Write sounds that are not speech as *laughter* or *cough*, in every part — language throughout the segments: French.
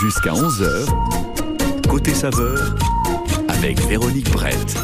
Jusqu'à 11h, côté saveur, avec Véronique Brett.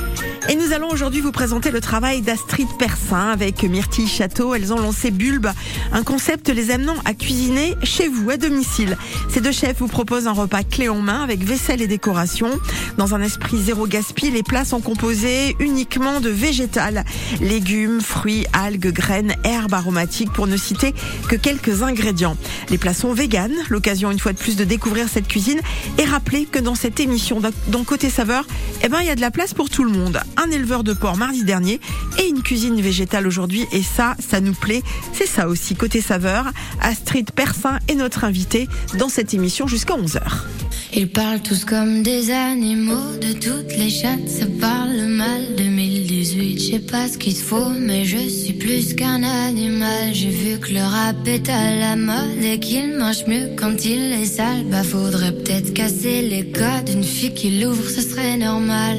Et nous allons aujourd'hui vous présenter le travail d'Astrid Persin avec Myrtille Château. Elles ont lancé Bulbe, un concept les amenant à cuisiner chez vous, à domicile. Ces deux chefs vous proposent un repas clé en main avec vaisselle et décoration. Dans un esprit zéro gaspille, les plats sont composés uniquement de végétal, légumes, fruits, algues, graines, herbes aromatiques pour ne citer que quelques ingrédients. Les plats sont véganes, l'occasion une fois de plus de découvrir cette cuisine et rappeler que dans cette émission, dans Côté Saveur, eh ben, il y a de la place pour tout le monde un éleveur de porc mardi dernier et une cuisine végétale aujourd'hui. Et ça, ça nous plaît. C'est ça aussi, côté saveur. Astrid Persin est notre invitée dans cette émission jusqu'à 11h. Ils parlent tous comme des animaux, de toutes les chattes, ça parle mal. 2018, je sais pas ce qu'il faut, mais je suis plus qu'un animal. J'ai vu que le rap est à la mode et qu'il mange mieux quand il est sale. Bah faudrait peut-être casser les codes, une fille qui l'ouvre, ce serait normal.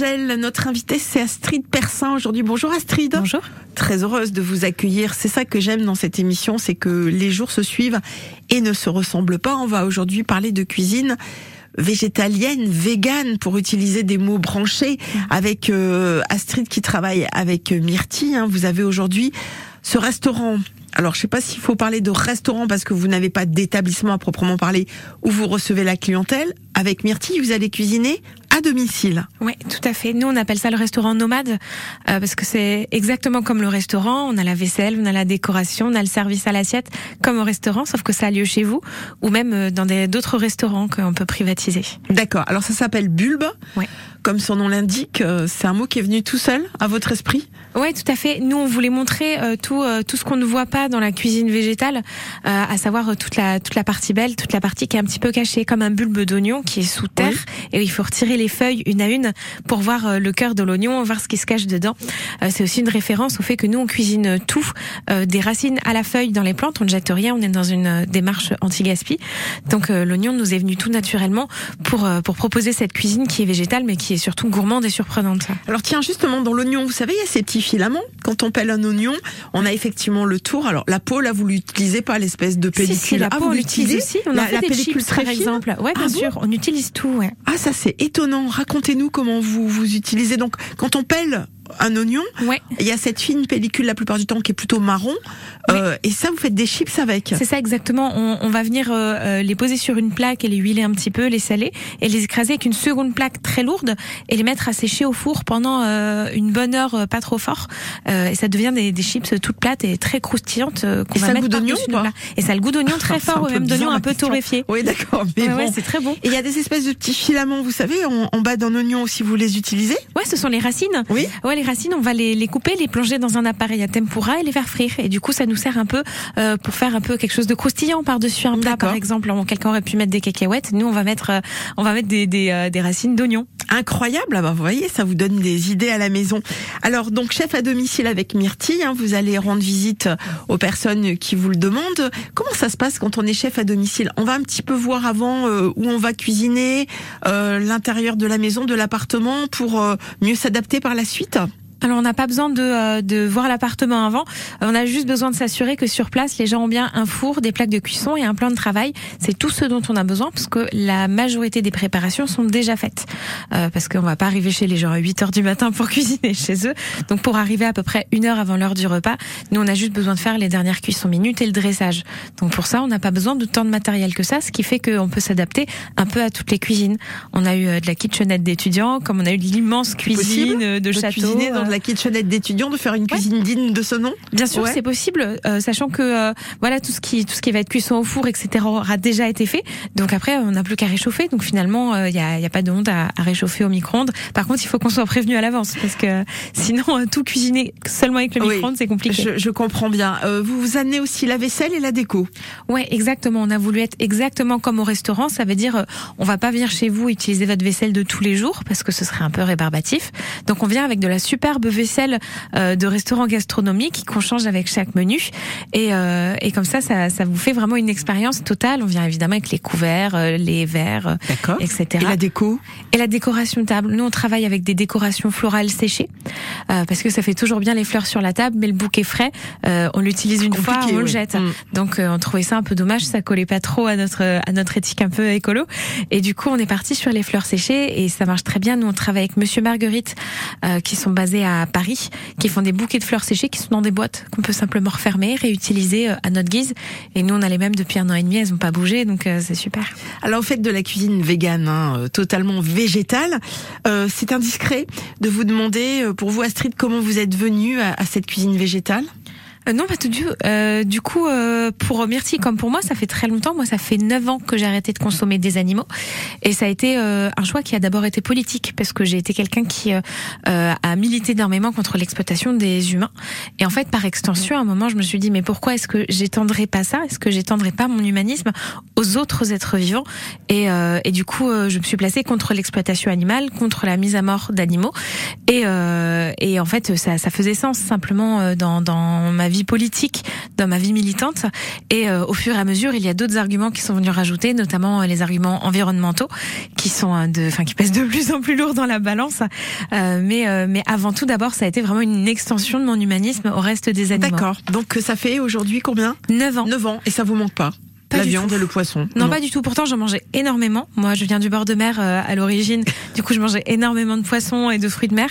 Notre invitée, c'est Astrid Persin aujourd'hui. Bonjour Astrid. Bonjour. Très heureuse de vous accueillir. C'est ça que j'aime dans cette émission, c'est que les jours se suivent et ne se ressemblent pas. On va aujourd'hui parler de cuisine végétalienne, végane, pour utiliser des mots branchés, avec euh, Astrid qui travaille avec Myrtille. Hein. Vous avez aujourd'hui ce restaurant alors, je sais pas s'il faut parler de restaurant parce que vous n'avez pas d'établissement à proprement parler où vous recevez la clientèle. Avec Myrtille, vous allez cuisiner à domicile. Oui, tout à fait. Nous, on appelle ça le restaurant nomade euh, parce que c'est exactement comme le restaurant. On a la vaisselle, on a la décoration, on a le service à l'assiette comme au restaurant, sauf que ça a lieu chez vous ou même euh, dans d'autres restaurants qu'on peut privatiser. D'accord. Alors, ça s'appelle Bulbe. Ouais. Comme son nom l'indique, euh, c'est un mot qui est venu tout seul à votre esprit? Ouais, tout à fait. Nous, on voulait montrer euh, tout euh, tout ce qu'on ne voit pas dans la cuisine végétale, euh, à savoir toute la toute la partie belle, toute la partie qui est un petit peu cachée, comme un bulbe d'oignon qui est sous terre, et il faut retirer les feuilles une à une pour voir le cœur de l'oignon, voir ce qui se cache dedans. c'est aussi une référence au fait que nous on cuisine tout, des racines à la feuille dans les plantes, on ne jette rien, on est dans une démarche anti-gaspi. Donc l'oignon nous est venu tout naturellement pour pour proposer cette cuisine qui est végétale, mais qui est surtout gourmande et surprenante. Alors tiens, justement dans l'oignon, vous savez, il y a ces petits filaments. Quand on pèle un oignon, on a effectivement le tour. Alors la peau, là, vous l'utilisez pas l'espèce de pellicule. Si, la ah, peau, vous on l'utilise aussi. On la, a fait des pellicule chips, très par fine exemple. Ouais, bien Ah sûr. bon on utilise tout. Ouais. Ah, ça c'est étonnant. Racontez-nous comment vous vous utilisez. Donc, quand on pèle un oignon, Ouais. il y a cette fine pellicule la plupart du temps qui est plutôt marron. Euh, et ça, vous faites des chips avec. C'est ça exactement. On, on va venir euh, euh, les poser sur une plaque et les huiler un petit peu, les saler et les écraser avec une seconde plaque très lourde et les mettre à sécher au four pendant euh, une bonne heure, euh, pas trop fort. Euh, et ça devient des, des chips toutes plates et très croustillantes euh, qu'on Et va ça a le mettre goût d'oignon. Et ça a le goût d'oignon très C'est un fort, ou même d'oignon un peu torréfié. Oui, d'accord. Mais Ouais, ouais, bon. c'est très bon. Et il y a des espèces de petits filaments, vous savez, en, en bas d'un oignon aussi, vous les utilisez Ouais, ce sont les racines. Oui. Ouais, les racines, on va les, les couper, les plonger dans un appareil à tempura et les faire frire. Et du coup, ça nous sert un peu euh, pour faire un peu quelque chose de croustillant par-dessus un plat, par exemple. Quelqu'un aurait pu mettre des cacahuètes. Nous, on va mettre, euh, on va mettre des, des, euh, des racines d'oignon. Incroyable, ah bah, vous voyez, ça vous donne des idées à la maison. Alors donc chef à domicile avec Myrtille, hein, vous allez rendre visite aux personnes qui vous le demandent. Comment ça se passe quand on est chef à domicile? On va un petit peu voir avant euh, où on va cuisiner, euh, l'intérieur de la maison, de l'appartement, pour euh, mieux s'adapter par la suite? Alors on n'a pas besoin de, euh, de voir l'appartement avant, on a juste besoin de s'assurer que sur place les gens ont bien un four, des plaques de cuisson et un plan de travail. C'est tout ce dont on a besoin parce que la majorité des préparations sont déjà faites. Euh, parce qu'on va pas arriver chez les gens à 8 heures du matin pour *laughs* cuisiner chez eux. Donc pour arriver à peu près une heure avant l'heure du repas, nous on a juste besoin de faire les dernières cuissons minutes et le dressage. Donc pour ça on n'a pas besoin de tant de matériel que ça, ce qui fait qu'on peut s'adapter un peu à toutes les cuisines. On a eu euh, de la kitchenette d'étudiants, comme on a eu de l'immense cuisine euh, de De château. dans la kitchenette d'étudiants, de faire une cuisine digne de ce nom Bien sûr, Ouais. c'est possible, euh, sachant que euh, voilà tout ce qui tout ce qui va être cuisson au four, etc. aura déjà été fait. Donc après, on n'a plus qu'à réchauffer. Donc finalement, il y a, y a pas de honte à, à réchauffer au micro-ondes. Par contre, il faut qu'on soit prévenu à l'avance parce que *laughs* sinon, euh, tout cuisiner seulement avec le Oui. micro-ondes, c'est compliqué. je, je comprends bien. Euh, vous vous amenez aussi la vaisselle et la déco. Ouais, exactement. On a voulu être exactement comme au restaurant. Ça veut dire, euh, on va pas venir chez vous utiliser votre vaisselle de tous les jours parce que ce serait un peu rébarbatif. Donc on vient avec de la superbe vaisselle euh, de restaurant gastronomique qu'on change avec chaque menu. Et, euh, et comme ça, ça, ça vous fait vraiment une expérience totale. On vient évidemment avec les couverts, euh, les verres, D'accord. etc. Et la déco? Et la décoration de table. Nous, on travaille avec des décorations florales séchées euh, parce que ça fait toujours bien les fleurs sur la table, mais le bouquet frais, euh, on l'utilise une fois, on le jette. Mm. Donc, euh, on trouvait ça un peu dommage, ça collait pas trop à notre à notre éthique un peu écolo. Et du coup, on est parti sur les fleurs séchées et ça marche très bien. Nous, on travaille avec Monsieur Marguerite, euh, qui sont basés à Paris, qui font des bouquets de fleurs séchées qui sont dans des boîtes qu'on peut simplement refermer, réutiliser euh, à notre guise. Et nous, on a les mêmes depuis un an et demi, elles ont pas bougé, donc euh, c'est super. Alors, vous faites de la cuisine végane, hein, euh, totalement végétale. C'est indiscret de vous demander, pour vous Astrid, comment vous êtes venue à cette cuisine végétale? Euh, non, pas tout du euh, Du coup, euh, pour Myrtille comme pour moi, ça fait très longtemps. Moi, ça fait 9 ans que j'ai arrêté de consommer des animaux. Et ça a été euh, un choix qui a d'abord été politique, parce que j'ai été quelqu'un qui euh, euh, a milité énormément contre l'exploitation des humains. Et en fait, par extension, à un moment, je me suis dit, mais pourquoi est-ce que j'étendrai pas ça? Est-ce que j'étendrai pas mon humanisme aux autres êtres vivants? Et, euh, et du coup, euh, je me suis placée contre l'exploitation animale, contre la mise à mort d'animaux. Et, euh, et en fait, ça, ça faisait sens simplement euh, dans, dans ma vie politique, dans ma vie militante. Et euh, au fur et à mesure, il y a d'autres arguments qui sont venus rajouter, notamment euh, les arguments environnementaux, qui sont euh, de, enfin, qui pèsent de plus en plus lourd dans la balance. Euh, mais, euh, mais avant tout, d'abord, ça a été vraiment une extension de mon humanisme au reste des animaux. D'accord. Donc, ça fait aujourd'hui combien? 9 ans. 9 ans. Et ça vous manque pas? Pas La du viande tout. et le poisson Non, pas du tout. Pourtant, j'en mangeais énormément. Moi, je viens du bord de mer euh, à l'origine. Du coup, je mangeais énormément de poissons et de fruits de mer.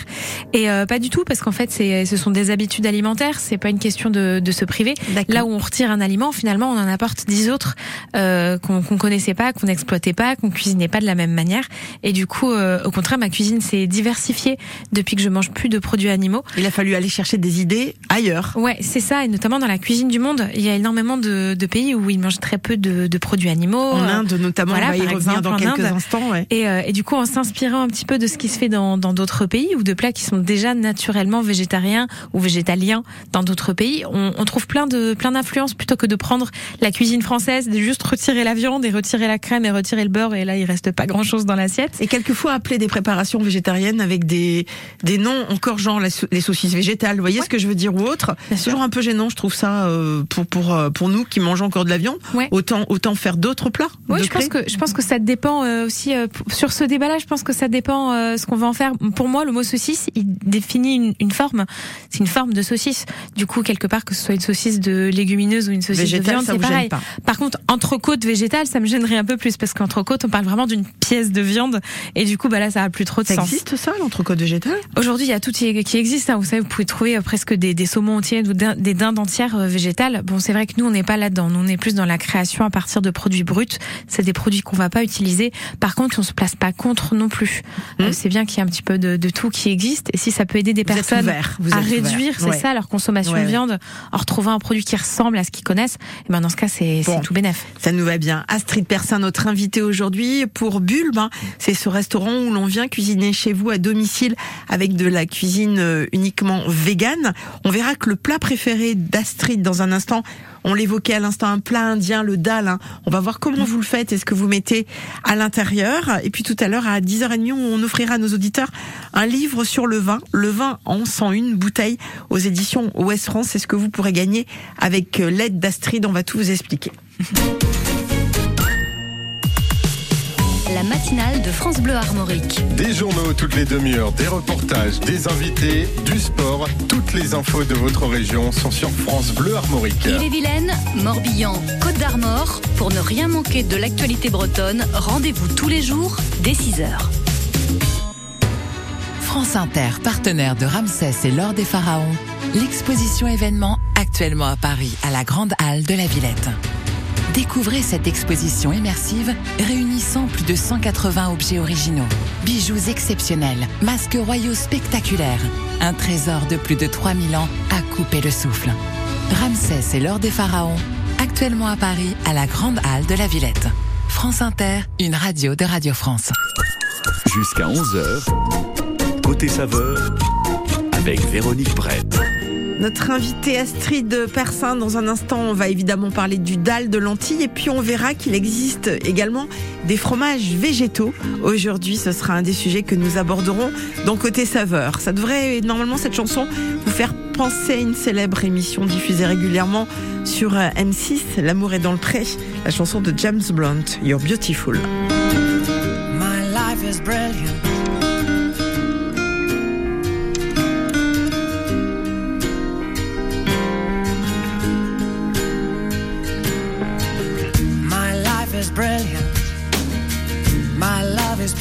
Et euh, pas du tout, parce qu'en fait, ce sont des habitudes alimentaires. C'est pas une question de, de se priver. Là où on retire un aliment, finalement, on en apporte dix autres euh, qu'on qu'on connaissait pas, qu'on n'exploitait pas, qu'on cuisinait pas de la même manière. Et du coup, euh, au contraire, ma cuisine s'est diversifiée depuis que je mange plus de produits animaux. Il a fallu aller chercher des idées ailleurs. Ouais, c'est ça, et notamment dans la cuisine du monde, il y a énormément de, de pays où ils mangent très peu peu de, de produits animaux. En Inde notamment, voilà, on va y revenir exemple, dans quelques Inde. instants. Ouais. Et, euh, et du coup, en s'inspirant un petit peu de ce qui se fait dans dans d'autres pays ou de plats qui sont déjà naturellement végétariens ou végétaliens dans d'autres pays, on, on trouve plein de plein d'influences plutôt que de prendre la cuisine française, de juste retirer la viande et retirer la crème et retirer le beurre et là il reste pas grand chose dans l'assiette. Et quelquefois appeler des préparations végétariennes avec des, des noms encore genre les saucisses végétales, vous voyez ce que je veux dire ou autre. C'est toujours un peu gênant, je trouve ça euh, pour pour euh, pour nous qui mangeons encore de la viande. Ouais. Autant autant faire d'autres plats. Oui, je pense que je pense que ça dépend euh, aussi euh, sur ce débat-là. Je pense que ça dépend euh, ce qu'on va en faire. Pour moi, le mot saucisse, il définit une, une forme. C'est une forme de saucisse. Du coup, quelque part, que ce soit une saucisse de légumineuse ou une saucisse de viande, c'est pareil. pas. Par contre, entrecôte végétale, ça me gênerait un peu plus parce qu'entrecôte, on parle vraiment d'une pièce de viande et du coup, bah là, ça a plus trop de Ça sens. existe ça, l'entrecôte végétal Aujourd'hui, il y a tout qui existe. hein. Vous savez, vous pouvez trouver presque des, des saumons entiers ou des dindes entières végétales. Bon, c'est vrai que nous, on n'est pas là-dedans. Nous, on est plus dans la création à partir de produits bruts. C'est des produits qu'on va pas utiliser. Par contre, on se place pas contre non plus. Euh, Mhm. c'est bien qu'il y ait un petit peu de, de tout qui existe. Et si ça peut aider des Vous personnes ouvert, à réduire, c'est Ouais. ça, leur consommation Ouais, de viande, en retrouvant un produit qui ressemble à ce qu'ils connaissent, et ben dans ce cas, c'est Bon. tout bénef. Ça nous va bien. Astrid Persin, notre invitée aujourd'hui pour Bulbe. hein. C'est ce restaurant où l'on vient cuisiner chez vous à domicile avec de la cuisine euh, uniquement végane. On verra que le plat préféré d'Astrid dans un instant, on l'évoquait à l'instant, un plat indien, le dal. hein. On va voir comment vous le faites et ce que vous mettez à l'intérieur. Et puis tout à l'heure, à 10h30, on offrira à nos auditeurs un livre sur le vin. Le vin en 101 bouteilles aux éditions Ouest France. C'est ce que vous pourrez gagner avec euh, l'aide d'Astrid. On va tout vous expliquer. La matinale de France Bleu Armorique. Des journaux toutes les demi-heures, des reportages, des invités, du sport. Toutes les infos de votre région sont sur France Bleu Armorique. Ille-et-Vilaine, Morbihan, Côte d'Armor. Pour ne rien manquer de l'actualité bretonne, rendez-vous tous les jours dès 6h. France Inter, partenaire de Ramsès et l'Or des Pharaons, l'exposition événement actuellement à Paris, à la Grande Halle de la Villette. Découvrez cette exposition immersive réunissant plus de 180 objets originaux, bijoux exceptionnels, masques royaux spectaculaires, un trésor de plus de 3000 ans à couper le souffle. Ramsès et l'Or des Pharaons, actuellement à Paris, à la Grande Halle de la Villette. France Inter, une radio de Radio France. Jusqu'à 11h, côté saveur, avec Véronique Brett. Notre invité Astrid Persin, dans un instant, on va évidemment parler du dalle de lentilles et puis on verra qu'il existe également des fromages végétaux. Aujourd'hui, ce sera un des sujets que nous aborderons dans Côté Saveur. Ça devrait, normalement, cette chanson, vous faire penser à une célèbre émission diffusée régulièrement sur euh, M6, L'amour est dans le pré, la chanson de James Blunt, You're Beautiful. My life is brilliant.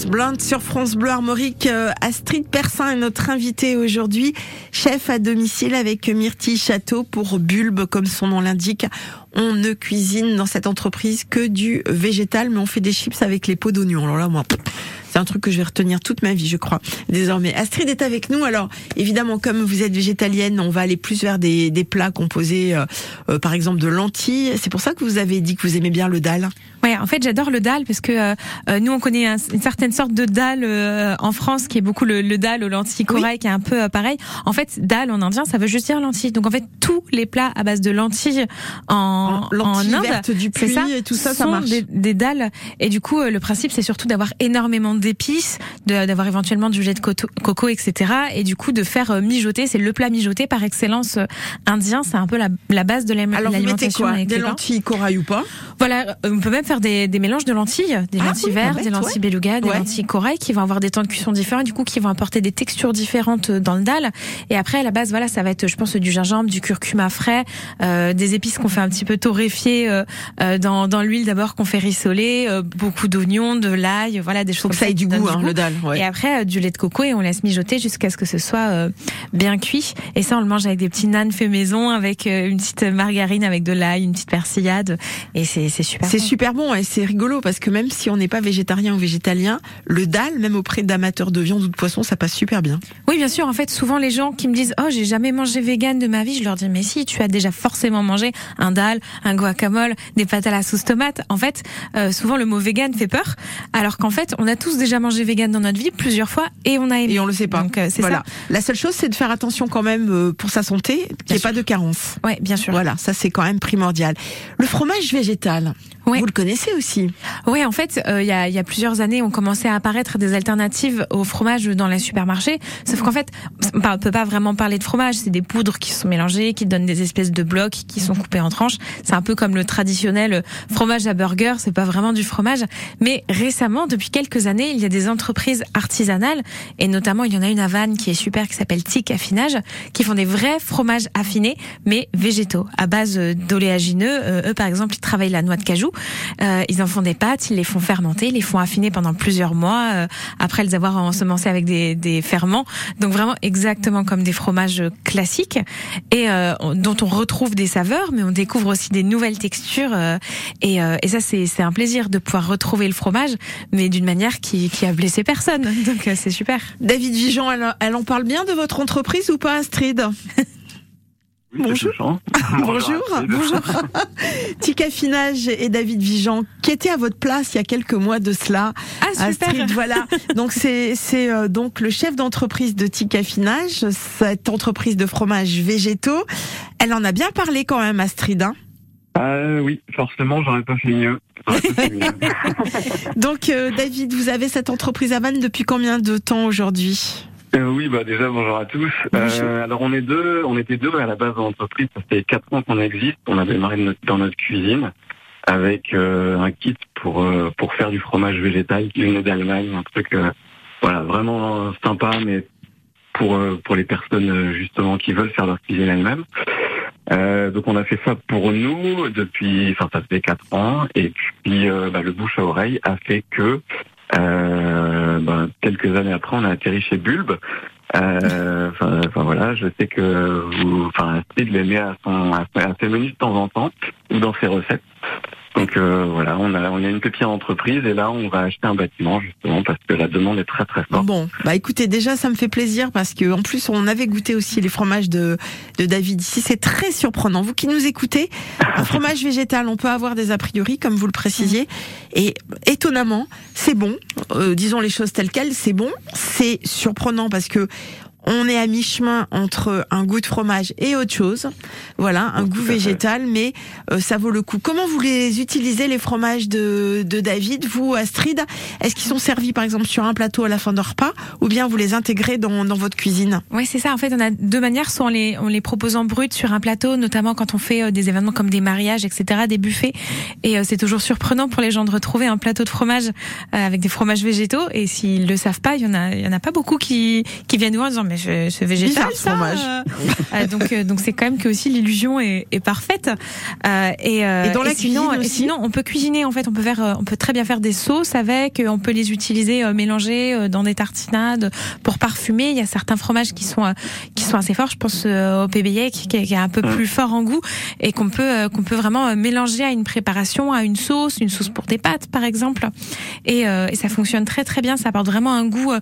James Blunt sur France Bleu Armorique. Euh, Astrid Persin est notre invitée aujourd'hui, chef à domicile avec Myrtille Château pour Bulbe, comme son nom l'indique. On ne cuisine dans cette entreprise que du végétal, mais on fait des chips avec les pots d'oignon. Alors là, moi, c'est un truc que je vais retenir toute ma vie, je crois, désormais. Astrid est avec nous. Alors, évidemment, comme vous êtes végétalienne, on va aller plus vers des, des plats composés, euh, euh, par exemple, de lentilles. C'est pour ça que vous avez dit que vous aimez bien le dalle. Ouais, en fait, j'adore le dalle parce que euh, euh, nous, on connaît un- une certaine sorte de dalle euh, en France qui est beaucoup le, le dalle aux lentilles corail, qui est un peu euh, pareil. En fait, dalle en indien, ça veut juste dire lentilles. Donc, en fait, tous les plats à base de lentilles en, en, lentilles Inde, vertes du puits ça, et tout ça, ça marche. Des, des dalles. Et du coup, euh, le principe, c'est surtout d'avoir énormément d'épices, d'avoir éventuellement du lait de coto- coco, etc. Et du coup, de faire mijoter. C'est le plat mijoté par excellence indien. C'est un peu la, la base de l'aliment- Alors, vous mettez l'alimentation quoi? Des lentilles corail ou pas? Voilà, on peut même faire des, des mélanges de lentilles, des Ah lentilles oui, vertes, des lentilles ouais. beluga, des Ouais. lentilles corail qui vont avoir des temps de cuisson différents, du coup qui vont apporter des textures différentes dans le dalle. Et après à la base, voilà, ça va être, je pense, du gingembre, du curcuma frais, euh, des épices qu'on fait un petit peu torréfier euh, euh, dans, dans l'huile d'abord qu'on fait rissoler, euh, beaucoup d'oignons, de l'ail, voilà des choses Faut que ça ait du goût, hein, le dalle. ouais. Et après euh, du lait de coco et on laisse mijoter jusqu'à ce que ce soit euh, bien cuit. Et ça on le mange avec des petits nanes fait maison, avec une petite margarine avec de l'ail, une petite persillade. Et c'est c'est super. C'est bon. super bon et c'est rigolo parce que même si on n'est pas végétarien ou végétalien, le dalle, même auprès d'amateurs de viande ou de poisson, ça passe super bien. Oui, bien sûr. En fait, souvent les gens qui me disent "Oh, j'ai jamais mangé vegan de ma vie", je leur dis "Mais si, tu as déjà forcément mangé un dalle, un guacamole, des pâtes à la sauce tomate." En fait, euh, souvent le mot vegan fait peur, alors qu'en fait, on a tous déjà mangé vegan dans notre vie plusieurs fois et on a aimé. Et on le sait pas. Donc euh, c'est voilà. ça. La seule chose, c'est de faire attention quand même euh, pour sa santé, qu'il n'y ait sûr. pas de carence. Ouais, bien sûr. Voilà, ça c'est quand même primordial. Le fromage végétal, Vous le connaissez aussi Oui, en fait, euh, il y, a, y a plusieurs années, on commençait à apparaître des alternatives au fromage dans les supermarchés. Sauf qu'en fait, on peut pas vraiment parler de fromage. C'est des poudres qui sont mélangées, qui donnent des espèces de blocs qui sont coupés en tranches. C'est un peu comme le traditionnel fromage à burger. C'est pas vraiment du fromage. Mais récemment, depuis quelques années, il y a des entreprises artisanales et notamment il y en a une à Vannes qui est super, qui s'appelle Tic Affinage, qui font des vrais fromages affinés, mais végétaux, à base euh, d'oléagineux. Euh, eux, par exemple, ils travaillent la noix de cajou. Euh, ils en font des pâtes, ils les font fermenter, ils les font affiner pendant plusieurs mois euh, après les avoir ensemencés avec des, des ferments. Donc vraiment exactement comme des fromages classiques et euh, on- dont on retrouve des saveurs, mais on découvre aussi des nouvelles textures. euh, et, euh, et ça, c'est c'est un plaisir de pouvoir retrouver le fromage, mais d'une manière qui, qui a blessé personne. *laughs* Donc euh, c'est super. David Vigeant, elle, elle en parle bien de votre entreprise ou pas, Astrid? Bonjour. *laughs* Bonjour. Bonjour. *laughs* Tic Affinage et David Vigeant, qui étaient à votre place il y a quelques mois de cela. Ah super. Astrid, voilà. *laughs* Donc c'est c'est euh, donc le chef d'entreprise de Tic Affinage, cette entreprise de fromages végétaux. Elle en a bien parlé quand même, Astrid. hein. Ah oui, forcément, j'aurais pas fait mieux. J'aurais pas fait mieux. Donc euh, David, vous avez cette entreprise à Vannes depuis combien de temps aujourd'hui? Euh, oui, bah déjà bonjour à tous. Euh, alors on est deux, on était deux à la base de l'entreprise. Ça fait quatre ans qu'on existe. On a démarré notre- dans notre cuisine avec euh, un kit pour euh, pour faire du fromage végétal qui venait d'Allemagne, un truc euh, voilà vraiment sympa, mais pour euh, pour les personnes justement qui veulent faire leur cuisine elles-mêmes. Euh, donc on a fait ça pour nous depuis, enfin ça fait quatre ans, et puis euh, bah, le bouche à oreille a fait que euh, bah, quelques années après on a atterri chez Bulbe. Euh, *laughs* Enfin voilà, je sais que vous, enfin Astrid l'aimait à son à, à ses menus de temps en temps ou dans ses recettes. Donc euh, voilà, on a on a une petite entreprise et là on va acheter un bâtiment justement parce que la demande est très très forte. Bon, bah écoutez, déjà ça me fait plaisir parce que en plus on avait goûté aussi les fromages de, de David ici. C'est très surprenant. Vous qui nous écoutez, *laughs* un fromage végétal, on peut avoir des a priori comme vous le précisiez, et étonnamment c'est bon. Euh, disons les choses telles quelles, c'est bon. C'est surprenant parce que On est à mi-chemin entre un goût de fromage et autre chose. Voilà, un Oui, goût végétal, mais euh, ça vaut le coup. Comment vous les utilisez, les fromages de, de David Vous, Astrid, est-ce qu'ils sont servis par exemple sur un plateau à la fin d'un repas ou bien vous les intégrez dans, dans votre cuisine? Oui, c'est ça. En fait, on a deux manières. Soit on les, on les propose en brut sur un plateau, notamment quand on fait euh, des événements comme des mariages, etc., des buffets. Et euh, c'est toujours surprenant pour les gens de retrouver un plateau de fromage euh, avec des fromages végétaux. Et s'ils le savent pas, il y en a, il y en a pas beaucoup qui, qui viennent nous voir en disant mais je- c'est végétal Bizarre, ce ça. fromage. euh. Euh, donc, euh, donc c'est quand même que aussi l'illusion est, est parfaite. Euh, et, euh, Et dans la sinon, cuisine et aussi sinon, on peut cuisiner. En fait, on peut faire, on peut très bien faire des sauces avec. On peut les utiliser mélangés dans des tartinades pour parfumer. Il y a certains fromages qui sont qui sont assez forts. Je pense au PBA qui, qui est un peu Mm. plus fort en goût et qu'on peut qu'on peut vraiment mélanger à une préparation, à une sauce, une sauce pour des pâtes par exemple. Et, euh, et ça fonctionne très très bien. Ça apporte vraiment un goût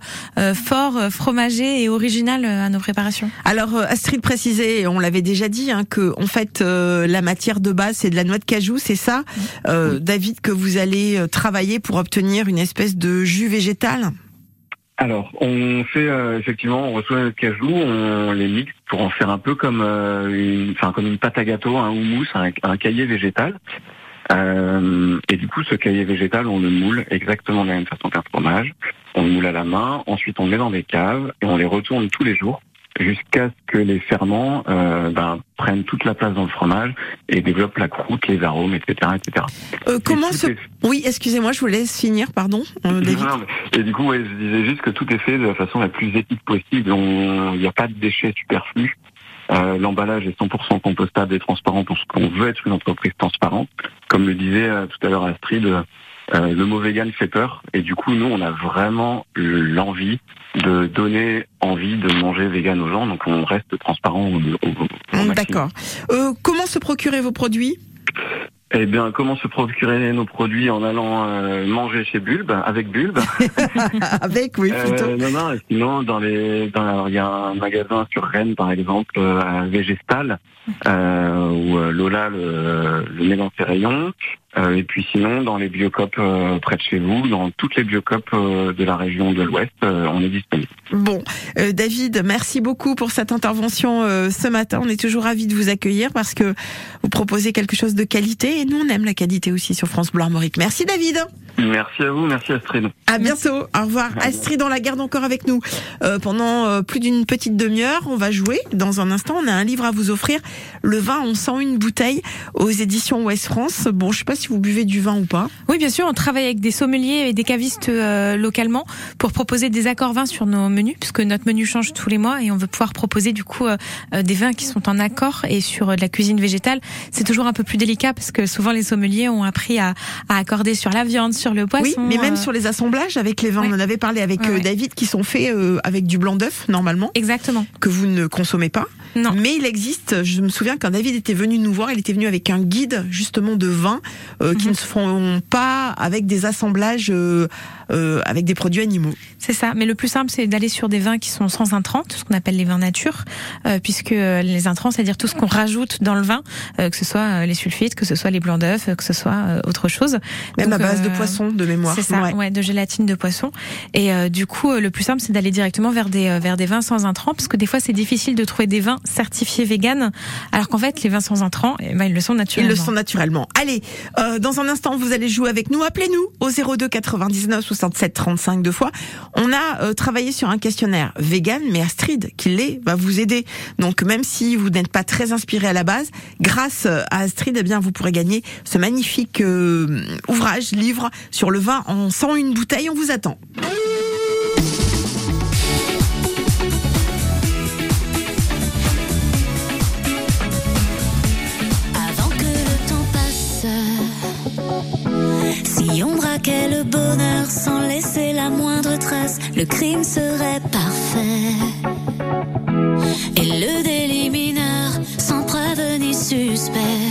fort, euh, fromagé et original euh, à nos préparations. Alors euh, Astrid précisait, on l'avait déjà dit, hein, que en fait euh, la matière de base c'est de la noix de cajou, c'est ça, euh, David, que vous allez travailler pour obtenir une espèce de jus végétal. Alors, on fait euh, effectivement, on reçoit notre cajou, on les mixe pour en faire un peu comme euh, une, enfin comme une pâte à gâteau, un houmous, un, un cahier végétal. Euh, et du coup, ce cahier végétal, on le moule exactement de la même façon qu'un fromage. On le moule à la main, ensuite on le met dans des caves et on les retourne tous les jours jusqu'à ce que les ferments euh, ben, prennent toute la place dans le fromage et développent la croûte, les arômes, etc., etc. Euh, comment Et est- Oui, excusez-moi, je vous laisse finir, pardon, euh, David. non, mais- et du coup, ouais, je disais juste que tout est fait de la façon la plus éthique possible. On- Il n'y a pas de déchets superflus. Euh, L'emballage est 100% compostable et transparent parce qu'on veut être une entreprise transparente. Comme le disait euh, tout à l'heure Astrid, euh, le mot vegan fait peur. Et du coup, nous, on a vraiment l'envie de donner envie de manger vegan aux gens. Donc, on reste transparent au, au- au maximum. D'accord. Euh, comment se procurer vos produits? Eh bien, comment se procurer nos produits en allant euh, manger chez Bulbe, avec Bulbe *laughs* Avec, oui, plutôt. Euh, non, non, sinon, dans les, dans, alors, il y a un magasin sur Rennes, par exemple, euh, à Végestal, euh, où Lola le, le met dans ses rayons. Euh, et puis sinon, dans les biocopes euh, près de chez vous, dans toutes les biocopes euh, de la région de l'Ouest, on est disponible. Bon, David, merci beaucoup pour cette intervention ce matin. On est toujours ravis de vous accueillir parce que vous proposez quelque chose de qualité et nous on aime la qualité aussi sur France Bleu Armorique. Merci David. Merci à vous, merci Astrid. À bientôt. Au revoir. Astrid, on la garde encore avec nous euh, pendant euh, plus d'une petite demi-heure. On va jouer. Dans un instant, on a un livre à vous offrir. Le vin, on sent une bouteille aux éditions Ouest France. Bon, je sais pas si vous buvez du vin ou pas. Oui, bien sûr, on travaille avec des sommeliers et des cavistes euh, localement pour proposer des accords vins sur nos menus, puisque notre menu change tous les mois et on veut pouvoir proposer du coup euh, euh, des vins qui sont en accord et sur euh, de la cuisine végétale. C'est toujours un peu plus délicat parce que souvent les sommeliers ont appris à, à accorder sur la viande, sur le poisson. oui, mais même euh, sur les assemblages avec les vins, ouais. on en avait parlé avec Ouais, euh. David, qui sont faits euh, avec du blanc d'œuf normalement, Exactement. que vous ne consommez pas. Non. Mais il existe, je me souviens quand David était venu nous voir, il était venu avec un guide justement de vins euh, qui Mhm. ne se font pas avec des assemblages euh, euh, avec des produits animaux. C'est ça. Mais le plus simple, c'est d'aller sur des vins qui sont sans intrants, ce qu'on appelle les vins nature, euh, puisque euh, les intrants, c'est-à-dire tout ce qu'on rajoute dans le vin, euh, que ce soit les sulfites, que ce soit les blancs d'œufs, que ce soit euh, autre chose. Même Donc, à base de poisson de mémoire. C'est ça, Ouais. ouais. de gélatine de poisson. Et euh, du coup, le plus simple, c'est d'aller directement vers des vers des vins sans intrants, parce que des fois, c'est difficile de trouver des vins certifiés vegan, alors qu'en fait, les vins sans intrants, eh ben, ils le sont Ils naturellement. le sont naturellement. Allez, euh, dans un instant, vous allez jouer avec nous. Appelez-nous au 02 99 67 35 deux fois. On a euh, travaillé sur un questionnaire vegan, mais Astrid, qui l'est, va vous aider. Donc, même si vous n'êtes pas très inspiré à la base, grâce euh, à Astrid, eh bien, vous pourrez gagner ce magnifique euh, ouvrage, livre sur le vin en 101 bouteilles. On vous attend. Si on braquait le bonheur sans laisser la moindre trace, le crime serait parfait. Et le délit mineur, sans preuve ni suspect.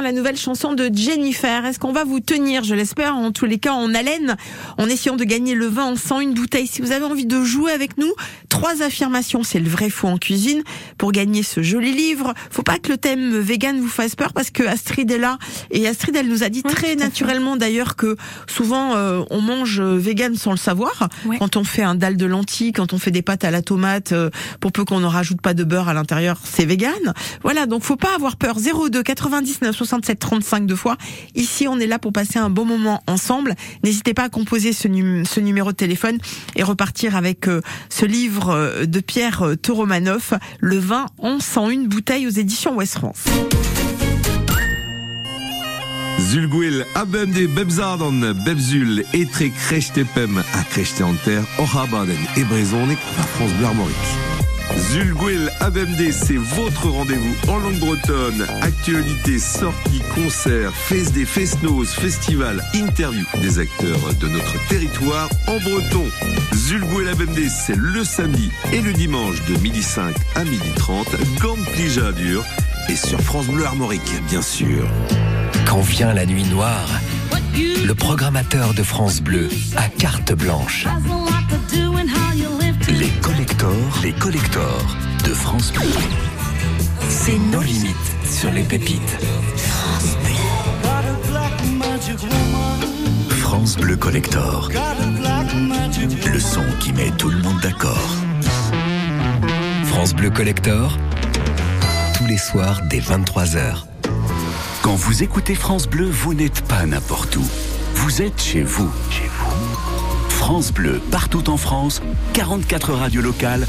La nouvelle chanson de Jennifer. Est-ce qu'on va vous tenir, je l'espère, en tous les cas en haleine, en essayant de gagner le vin en sang, une bouteille. Si vous avez envie de jouer avec nous, trois affirmations, c'est le vrai faux en cuisine, pour gagner ce joli livre. Faut pas que le thème vegan vous fasse peur parce que Astrid est là et Astrid, elle nous a dit Oui, très naturellement d'ailleurs que souvent euh, on mange euh, vegan sans le savoir. Ouais. Quand on fait un dalle de lentilles, quand on fait des pâtes à la tomate, euh, pour peu qu'on ne rajoute pas de beurre à l'intérieur, c'est vegan. Voilà, donc faut pas avoir peur. 02 99 67 35 deux fois. Ici, on est là pour passer un bon moment ensemble. N'hésitez pas à composer ce, num- ce numéro de téléphone et repartir avec euh, ce livre euh, de Pierre euh, Toromanoff, Le vin en 101 bouteilles aux éditions Ouest France. Zulguil abem bebzadan bebzul etre krechtepem a krechte en terre orabaden et brezonek à France Bleu Zulguil Abemde, c'est votre rendez-vous en langue bretonne. Actualité, sorties, concerts, fest des fest-noz, festival, interview des acteurs de notre territoire en breton. Zulguil Abemde, c'est le samedi et le dimanche de 12h05 à 12h30, Gand Plija dur et sur France Bleu Armorique, bien sûr. Quand vient la nuit noire, le programmateur de France Bleu a carte blanche. Les collectors, les collectors de France Bleu. C'est nos limites sur les pépites. France Bleu Collector. Le son qui met tout le monde d'accord. France Bleu Collector, tous les soirs dès 23h. Quand vous écoutez France Bleu, vous n'êtes pas n'importe où. Vous êtes chez vous. Chez vous. France Bleu, partout en France, 44 radios locales,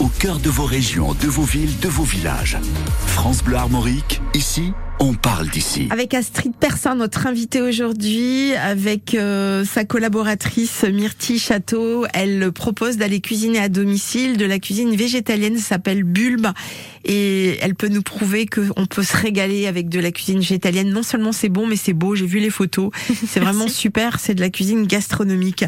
au cœur de vos régions, de vos villes, de vos villages. France Bleu Armorique, ici, on parle d'ici. Avec Astrid Persin, notre invitée aujourd'hui, avec euh, sa collaboratrice Myrtille Château, elle propose d'aller cuisiner à domicile de la cuisine végétalienne, ça s'appelle Bulbe, et elle peut nous prouver qu'on peut se régaler avec de la cuisine végétalienne. Non seulement c'est bon, mais c'est beau, j'ai vu les photos, c'est *laughs* vraiment super, c'est de la cuisine gastronomique.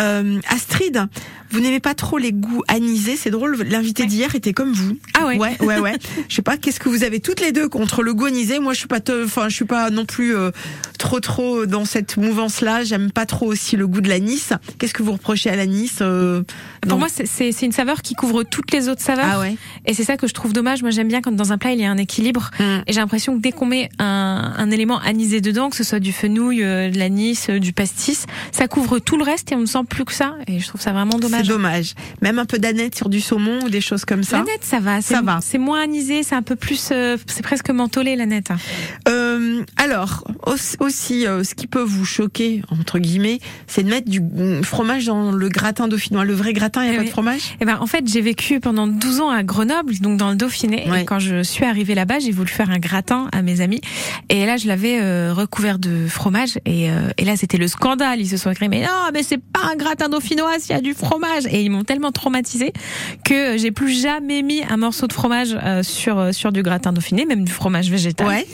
Euh, Astrid, vous n'aimez pas trop les goûts anisés, c'est drôle, l'invité d'hier était comme vous. Ah ouais. Ouais, ouais, ouais. *laughs* Je sais pas, qu'est-ce que vous avez toutes les deux contre le goût anisé? Moi, je suis pas, enfin, je suis pas non plus euh, trop, trop dans cette mouvance-là. J'aime pas trop aussi le goût de l'anis. Qu'est-ce que vous reprochez à l'anis euh, Pour non. moi, c'est une saveur qui couvre toutes les autres saveurs. Ah ouais. Et c'est ça que je trouve dommage. Moi, j'aime bien quand dans un plat, il y a un équilibre. Mm. Et j'ai l'impression que dès qu'on met un, un élément anisé dedans, que ce soit du fenouil, euh, de l'anis, euh, du pastis, ça couvre tout le reste et on ne sent plus que ça. Et je trouve ça vraiment C'est dommage. dommage. Même un peu d'aneth sur du saumon ou des choses comme ça. La nette, ça va. C'est- Ça va. C'est moins anisé, c'est un peu plus, euh, c'est presque mentholé la nette. Euh, alors, aussi- euh, ce qui peut vous choquer, entre guillemets, c'est de mettre du fromage dans le gratin dauphinois. Le vrai gratin, il n'y a Eh pas de fromage? Eh ben, en fait, j'ai vécu pendant 12 ans à Grenoble, donc dans le Dauphiné. Ouais. Et quand je suis arrivée là-bas, j'ai voulu faire un gratin à mes amis. Et là, je l'avais recouvert de fromage. Et, et là, c'était le scandale. Ils se sont écrits, mais non, mais c'est pas un gratin dauphinois s'il y a du fromage. Et ils m'ont tellement traumatisé que j'ai plus jamais mis un morceau de fromage euh, sur euh, sur du gratin dauphiné, même du fromage végétal. Ouais.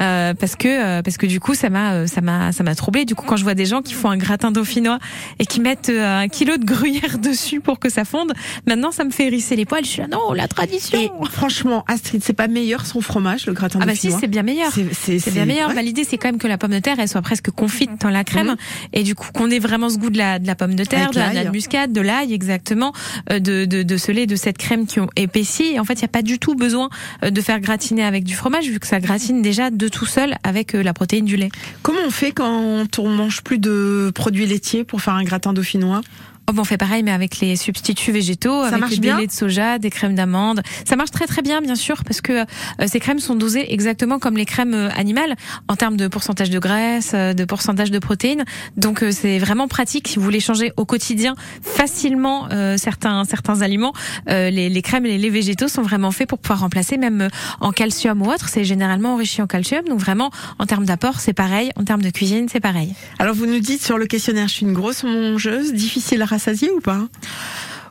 Euh, parce que parce que du coup, ça m'a ça m'a ça m'a troublé. Du coup, quand je vois des gens qui font un gratin dauphinois et qui mettent un kilo de gruyère *laughs* dessus pour que ça fonde, maintenant, ça me fait hérisser les poils. Je suis là, non, la tradition. Et franchement, Astrid, c'est pas meilleur son fromage, le gratin Ah bah si, dauphinois c'est bien meilleur. C'est- bien meilleur. ouais. Bah, L'idée, c'est quand même que la pomme de terre, elle soit presque confite dans la crème. Mhm. Et du coup, qu'on ait vraiment ce goût de la, de la pomme de terre, de la muscade, de l'ail, exactement, euh, de, de, de ce lait, de cette crème qui ont épaissi. Et en fait, il n'y a pas du tout besoin euh, de faire gratiner avec du fromage, vu que ça gratine déjà de tout seul avec euh, la protéine du lait. Comment on fait quand on mange plus de produits laitiers pour faire un gratin dauphinois? Oh, ben, on fait pareil, mais avec les substituts végétaux, Ça avec des laits de soja, des crèmes d'amande. Ça marche très très bien, bien sûr, parce que euh, ces crèmes sont dosées exactement comme les crèmes euh, animales en termes de pourcentage de graisse, euh, de pourcentage de protéines. Donc euh, c'est vraiment pratique si vous voulez changer au quotidien facilement euh, certains certains aliments. Euh, les, les crèmes et les laits végétaux sont vraiment faits pour pouvoir remplacer, même euh, en calcium ou autre. C'est généralement enrichi en calcium, donc vraiment en termes d'apport, c'est pareil. En termes de cuisine, c'est pareil. Alors vous nous dites sur le questionnaire, je suis une grosse mangeuse, difficile à rassasier ou pas?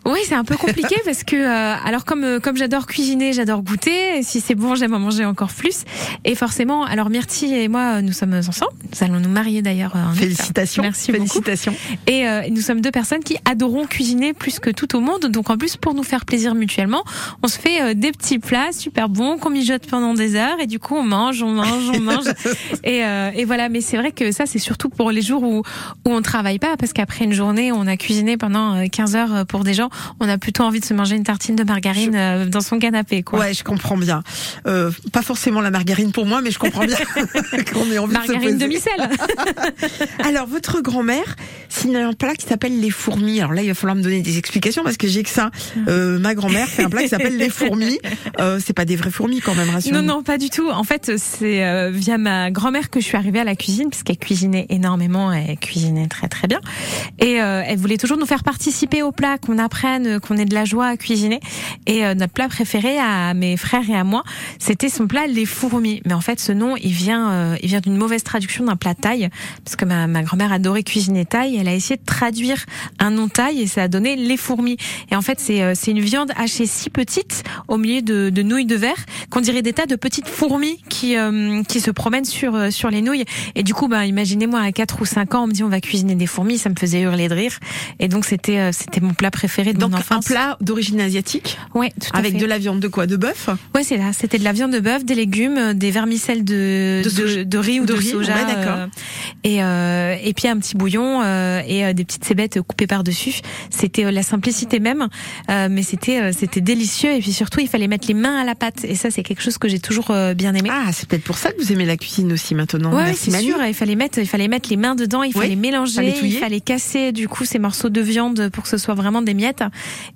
Oui, c'est un peu compliqué parce que euh, alors comme euh, comme j'adore cuisiner, j'adore goûter. Et si c'est bon, j'aime en manger encore plus. Et forcément, alors Myrtille et moi, nous sommes ensemble. Nous allons nous marier d'ailleurs. août. Félicitations. Merci Félicitations. beaucoup. Et euh, nous sommes deux personnes qui adorons cuisiner plus que tout au monde. Donc en plus, pour nous faire plaisir mutuellement, on se fait euh, des petits plats super bons qu'on mijote pendant des heures. Et du coup, on mange, on mange, on mange. *laughs* et, euh, et voilà. Mais c'est vrai que ça, c'est surtout pour les jours où où on travaille pas, parce qu'après une journée, on a cuisiné pendant euh, 15 heures pour des gens. On a plutôt envie de se manger une tartine de margarine euh, dans son canapé, quoi. Ouais, je comprends bien. Euh, pas forcément la margarine pour moi, mais je comprends bien *laughs* qu'on ait envie de se Margarine poser. demi-sel. *laughs* Alors, votre grand-mère signe un plat qui s'appelle les fourmis. Alors là, il va falloir me donner des explications parce que j'ai que ça. Euh, ma grand-mère fait un plat qui s'appelle les fourmis. *laughs* Euh, c'est pas des vraies fourmis quand même, rassure Non, non, pas du tout. En fait, c'est euh, via ma grand-mère que je suis arrivée à la cuisine, puisqu'elle cuisinait énormément, elle cuisinait très très bien. Et elle voulait toujours nous faire participer au plat, qu'on apprenne, euh, qu'on ait de la joie à cuisiner. Et euh, notre plat préféré à mes frères et à moi, c'était son plat les fourmis. Mais en fait, ce nom, il vient, euh, il vient d'une mauvaise traduction d'un plat thaï, parce que ma, ma grand-mère adorait cuisiner thaï. Elle a essayé de traduire un nom thaï et ça a donné les fourmis. Et en fait, c'est euh, une viande hachée si petite au milieu de, de nouilles de verre qu'on dirait des tas de petites fourmis qui euh, qui se promènent sur euh, sur les nouilles. Et du coup, bah imaginez-moi à 4 ou 5 ans, on me dit on va cuisiner des fourmis, ça me faisait hurler de rire. Et donc c'était c'était mon plat préféré Donc mon un plat d'origine asiatique Ouais, tout à avec fait. de la viande de quoi De bœuf Ouais, c'est là. C'était de la viande de bœuf, des légumes, euh, des vermicelles de De de, soja. de riz ou De riz, soja. ouais, d'accord. euh, et euh, et puis un petit bouillon euh, et euh, des petites cébettes coupées par dessus. C'était la simplicité même, euh, mais c'était euh, c'était délicieux. Et puis surtout, il fallait mettre les mains à la pâte. Et ça, c'est quelque chose que j'ai toujours bien aimé. Ah, c'est peut-être pour ça que vous aimez la cuisine aussi maintenant. Ouais, c'est sûr. Il fallait mettre, il fallait mettre les mains dedans, il Oui, fallait mélanger, fallait il fallait casser du coup ces morceaux de viande pour que ce soit vraiment des miettes.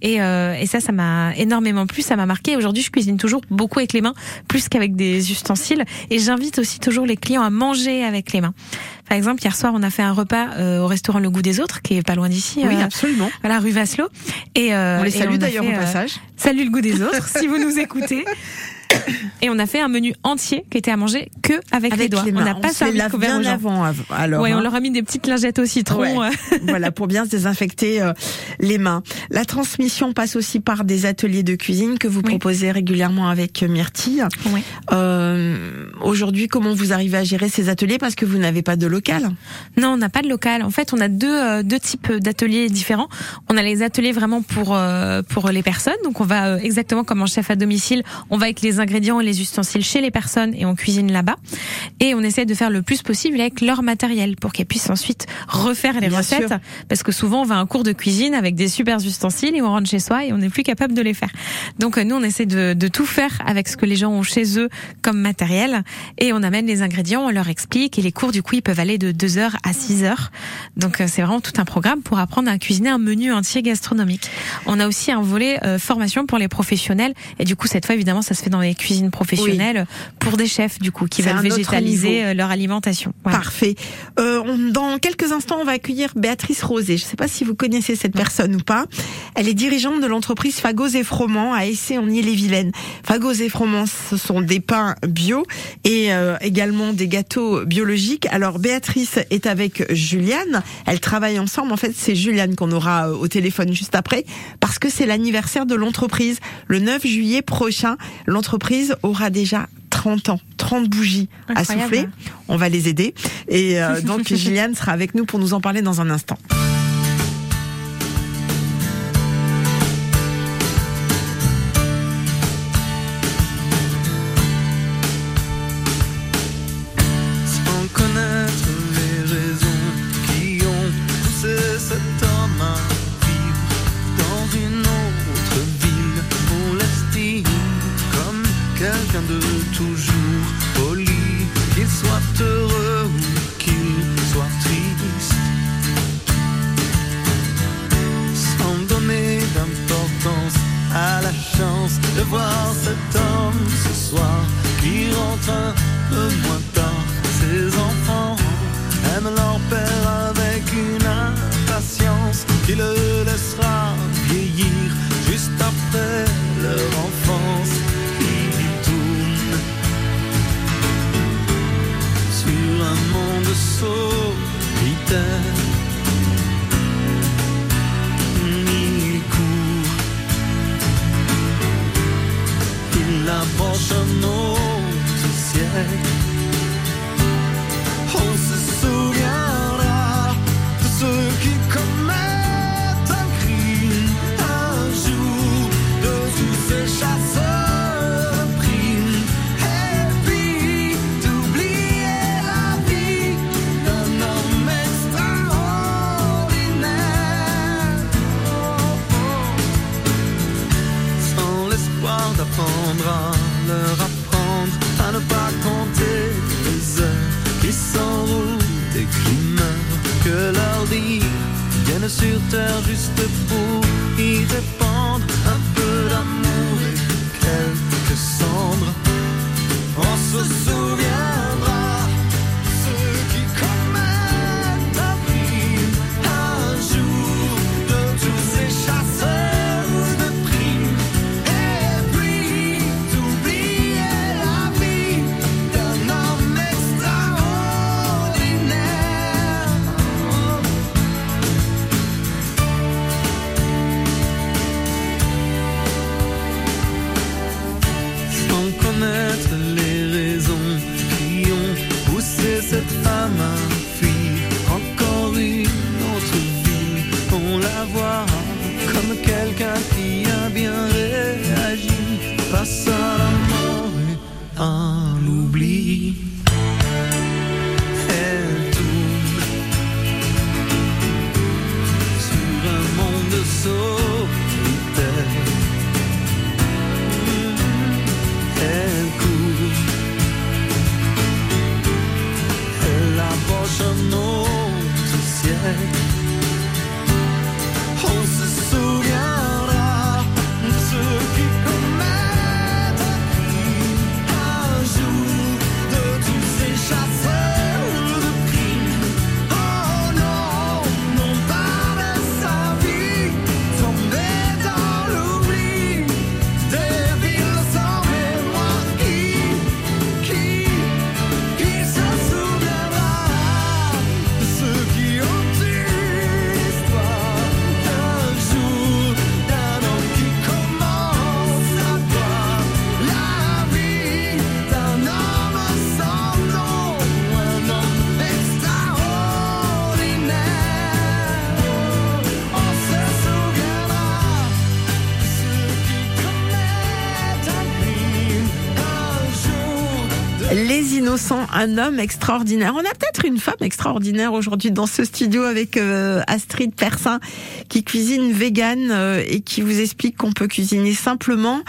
Et, euh, et ça, ça m'a énormément plu, ça m'a marqué. Aujourd'hui, je cuisine toujours beaucoup avec les mains, plus qu'avec des ustensiles. Et j'invite aussi toujours les clients à manger avec les mains. Par exemple, hier soir, on a fait un repas euh, au restaurant Le Goût des Autres, qui est pas loin d'ici. Oui, euh, absolument. voilà, rue Vasselot. Et euh, On les salue d'ailleurs au euh, passage. Salut le goût des autres, si vous nous écoutez. *laughs* Et on a fait un menu entier qui était à manger que avec, les doigts. les on n'a pas servi de couvert aux gens. avant. av- Alors, ouais, hein. on leur a mis des petites lingettes au citron. Ouais. euh. *laughs* voilà, pour bien se désinfecter euh, les mains. La transmission passe aussi par des ateliers de cuisine que vous Oui. proposez régulièrement avec euh, Myrtille. Euh, Aujourd'hui, comment vous arrivez à gérer ces ateliers? Parce que vous n'avez pas de local Non, on n'a pas de local. En fait, on a deux euh, deux types d'ateliers différents. On a les ateliers vraiment pour pour les personnes. Donc, on va exactement comme en chef à domicile. On va avec les ingrédients et les ustensiles chez les personnes et on cuisine là-bas. Et on essaie de faire le plus possible avec leur matériel pour qu'elles puissent ensuite refaire les Bien recettes. sûr. Parce que souvent, on va à un cours de cuisine avec des super ustensiles et on rentre chez soi et on n'est plus capable de les faire. Donc, euh, nous, on essaie de, de tout faire avec ce que les gens ont chez eux comme matériel et on amène les ingrédients, on leur explique et les cours, du coup, ils peuvent aller de 2 heures à 6 heures. Donc, euh, c'est vraiment tout un programme pour apprendre à cuisiner un menu entier gastronomique. On a aussi un volet euh, formation pour les professionnels et du coup, cette fois, évidemment, ça se fait dans les cuisines professionnelles pour des chefs, du coup, qui veulent végétaliser euh, leur alimentation. Voilà. Parfait. Euh, on- dans quelques instants, on va accueillir Béatrice Rosé. Je ne sais pas si vous connaissez cette personne ou pas. Elle est dirigeante de l'entreprise Fagos et Froment à Essay en Ille-et-Vilaine. Fagos et Froment, ce sont des pains bio et euh, également des gâteaux biologiques. Alors Béatrice est avec Juliane. Elles travaillent ensemble. En fait, c'est Juliane qu'on aura au téléphone juste après parce que c'est l'anniversaire de l'entreprise. Le 9 juillet prochain, l'entreprise aura déjà 30 ans, 30 bougies à souffler. On va les aider. Et euh, donc *laughs* Juliane sera avec nous pour nous en parler dans un instant. Un homme extraordinaire. On a peut-être une femme extraordinaire aujourd'hui dans ce studio avec euh, Astrid Persin qui cuisine vegan euh, et qui vous explique qu'on peut cuisiner simplement.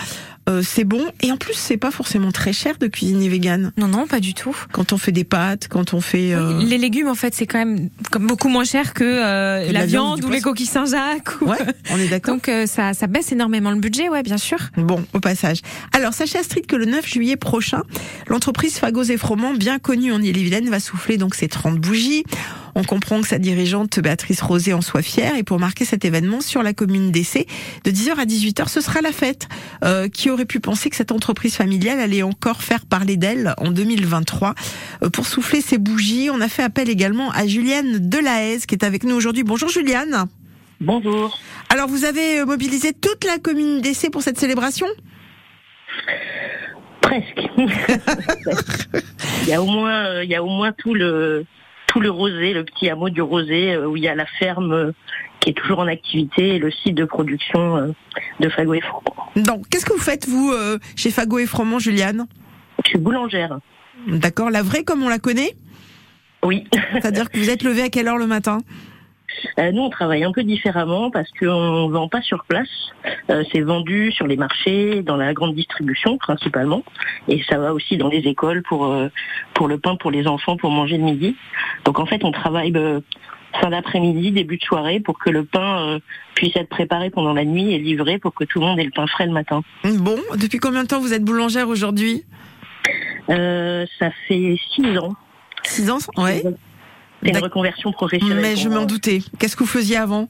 Euh, c'est bon et en plus c'est pas forcément très cher de cuisiner vegan. Non non pas du tout. Quand on fait des pâtes, quand on fait euh, Les légumes en fait c'est quand même comme beaucoup moins cher que euh, Que la, la viande, ou les coquilles Saint-Jacques. ou- Ouais, on est d'accord. Donc ça ça baisse énormément le budget ouais bien sûr. Bon, au passage. Alors, sachez Astrid que le 9 juillet prochain, l'entreprise Fagos et Froment, bien connue en Ille-et-Vilaine, va souffler donc ses 30 bougies. On comprend que sa dirigeante Béatrice Rosé en soit fière et pour marquer cet événement sur la commune d'Essay, de 10h à 18h, ce sera la fête. Euh, qui aurait pu penser que cette entreprise familiale allait encore faire parler d'elle en 2023 Euh, Pour souffler ses bougies, on a fait appel également à Juliane Delahaye qui est avec nous aujourd'hui. Bonjour Juliane. Bonjour. Alors vous avez euh, mobilisé toute la commune d'Essay pour cette célébration? Presque. *laughs* il y a au moins, il y a au moins tout le tout le rosé, le petit hameau du rosé euh, où il y a la ferme euh, qui est toujours en activité et le site de production euh, de Fago et Froment. Donc, qu'est-ce que vous faites, vous, chez Fago et Froment, Juliane? Je suis boulangère. D'accord, la vraie comme on la connaît? Oui. C'est-à-dire que vous êtes levé à quelle heure le matin? Nous, on travaille un peu différemment parce qu'on ne vend pas sur place. Euh, c'est vendu sur les marchés, dans la grande distribution principalement. Et ça va aussi dans les écoles pour, euh, pour le pain pour les enfants, pour manger le midi. Donc en fait, on travaille euh, fin d'après-midi, début de soirée pour que le pain euh, puisse être préparé pendant la nuit et livré pour que tout le monde ait le pain frais le matin. Bon, depuis combien de temps vous êtes boulangère aujourd'hui? Euh, ça fait six ans. Six ans Ouais. C'est une reconversion professionnelle. Mais je m'en doutais. Qu'est-ce que vous faisiez avant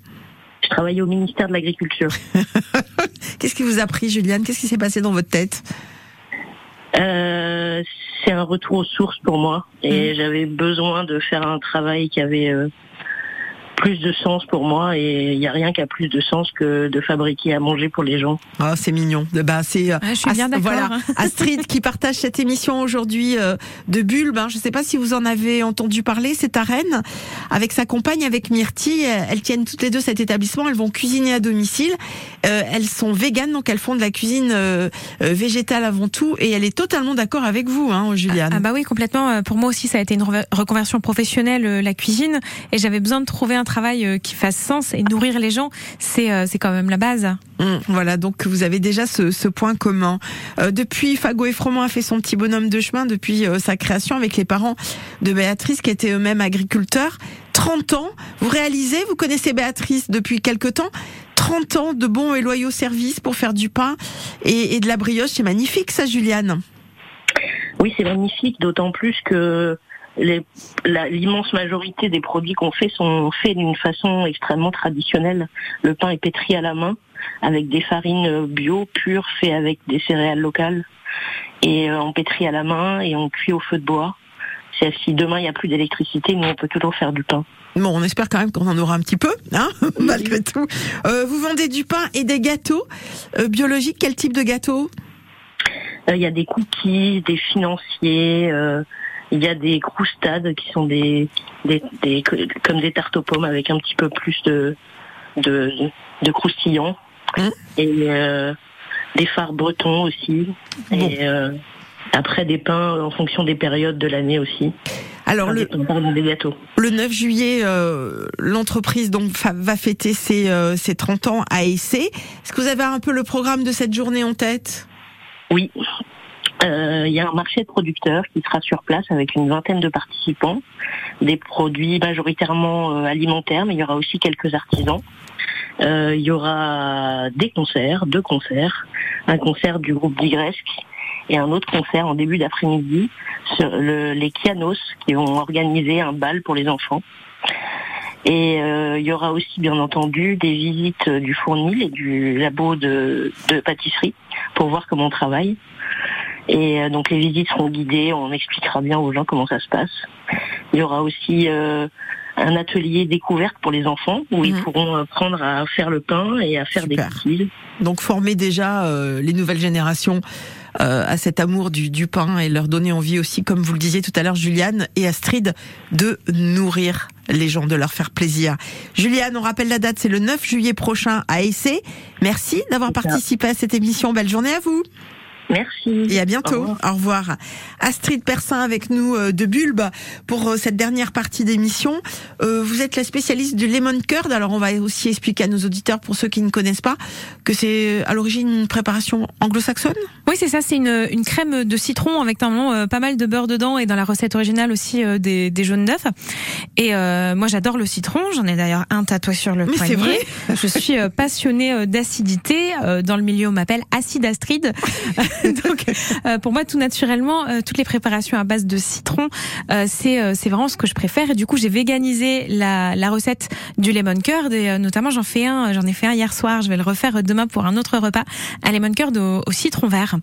Je travaillais au ministère de l'Agriculture. *laughs* Qu'est-ce qui vous a pris, Juliane? Qu'est-ce qui s'est passé dans votre tête? Euh, c'est un retour aux sources pour moi et j'avais besoin de faire un travail qui avait euh, plus de sens pour moi et il n'y a rien qui a plus de sens que de fabriquer à manger pour les gens. Ah, c'est mignon. Bah, c'est euh, je suis bien d'accord. Voilà, *laughs* Astrid qui partage cette émission aujourd'hui euh, de Bulbe. hein. Je ne sais pas si vous en avez entendu parler. C'est à Rennes avec sa compagne, avec Myrtille. Elles tiennent toutes les deux cet établissement. Elles vont cuisiner à domicile. Euh, elles sont véganes, donc elles font de la cuisine euh, euh, végétale avant tout. Et elle est totalement d'accord avec vous, hein, Juliane. Ah bah oui, complètement. Euh, Pour moi aussi, ça a été une re- reconversion professionnelle, euh, la cuisine, et j'avais besoin de trouver un travail euh, qui fasse sens et nourrir les gens, c'est euh, c'est quand même la base. Hum, voilà, donc vous avez déjà ce, ce point commun. Euh, depuis, Fago et Froment a fait son petit bonhomme de chemin depuis euh, sa création avec les parents de Béatrice qui étaient eux-mêmes agriculteurs. 30 ans, vous réalisez, vous connaissez Béatrice depuis quelque temps, 30 ans de bons et loyaux services pour faire du pain et, et de la brioche, c'est magnifique ça Juliane. Oui, c'est magnifique, d'autant plus que l'immense majorité des produits qu'on fait sont faits d'une façon extrêmement traditionnelle. Le pain est pétri à la main avec des farines bio pures faites avec des céréales locales et euh, on pétrit à la main et on cuit au feu de bois. C'est- Si demain il n'y a plus d'électricité, nous on peut toujours faire du pain. Bon, on espère quand même qu'on en aura un petit peu, hein, *laughs* malgré tout. Euh, vous vendez du pain et des gâteaux euh, biologiques. Quel type de gâteaux? Euh, Il y a des cookies, des financiers, euh, il y a des croustades qui sont des, des, des- comme des tartes aux pommes avec un petit peu plus de de, de croustillant et euh, des phares bretons aussi et euh, après des pains en fonction des périodes de l'année aussi. Alors le. Le 9 juillet, euh, l'entreprise donc va fêter ses, euh, ses 30 ans à Essay. Est-ce que vous avez un peu le programme de cette journée en tête? Oui. Euh, Il y a un marché de producteurs qui sera sur place avec une vingtaine de participants, des produits majoritairement euh, alimentaires, mais il y aura aussi quelques artisans. Euh, il y aura des concerts, deux concerts, un concert du groupe Digresque et un autre concert en début d'après-midi sur le- les Kianos qui vont organiser un bal pour les enfants. Et il y aura aussi bien entendu des visites du fournil et du labo de pâtisserie pour voir comment on travaille. Et euh, donc les visites seront guidées, on expliquera bien aux gens comment ça se passe. Il y aura aussi euh, un atelier découverte pour les enfants où ils pourront apprendre à faire le pain et à faire des cookies. Donc former déjà euh, les nouvelles générations euh, à cet amour du, du pain et leur donner envie aussi, comme vous le disiez tout à l'heure, Juliane et Astrid, de nourrir les gens, de leur faire plaisir. Juliane, on rappelle la date, c'est le 9 juillet prochain à Essay. Merci d'avoir participé à cette émission. Belle journée à vous. Merci. Et à bientôt. Au revoir. Astrid Persin avec nous euh, de Bulbe pour euh, cette dernière partie d'émission. Euh, vous êtes la spécialiste du lemon curd. Alors on va aussi expliquer à nos auditeurs, pour ceux qui ne connaissent pas, que c'est à l'origine une préparation anglo-saxonne. Oui, c'est ça, c'est une, une crème de citron avec normalement pas mal de beurre dedans et dans la recette originale aussi des, des jaunes d'œufs. Et euh, moi j'adore le citron, j'en ai d'ailleurs un tatoué sur le Mais poignet. c'est vrai Je suis passionnée d'acidité, euh, dans le milieu on m'appelle acide Astrid. *laughs* *laughs* Donc euh, pour moi tout naturellement, euh, toutes les préparations à base de citron, euh, c'est euh, c'est vraiment ce que je préfère. Et du coup j'ai véganisé la, la recette du lemon curd et euh, notamment j'en fais un, j'en ai fait un hier soir, je vais le refaire demain pour un autre repas, un lemon curd au, au citron vert.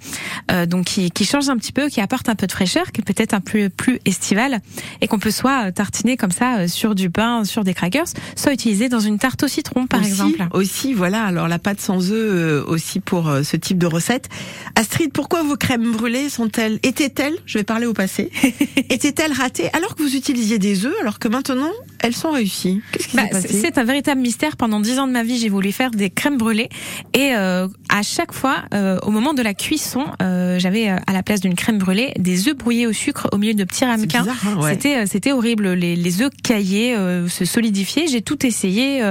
Euh, donc qui, qui change un petit peu, qui apporte un peu de fraîcheur, qui est peut-être un peu plus estival et qu'on peut soit euh, tartiner comme ça euh, sur du pain, sur des crackers, soit utiliser dans une tarte au citron par aussi, exemple. Aussi, voilà. Alors la pâte sans œufs euh, aussi pour euh, ce type de recette. Astrid, pourquoi vos crèmes brûlées sont-elles étaient-elles, je vais parler au passé, *laughs* étaient-elles ratées alors que vous utilisiez des œufs, alors que maintenant elles sont réussies Qu'est-ce qui Bah, s'est passé c'est un véritable mystère. Pendant dix ans de ma vie, j'ai voulu faire des crèmes brûlées et euh, à chaque fois, euh, au moment de la cuisson, euh, j'avais euh, à la place d'une crème brûlée des œufs brouillés au sucre au milieu de petits ramequins. hein, ouais. C'était euh, c'était horrible. Les, les œufs caillaient, euh, se solidifiaient. J'ai tout essayé,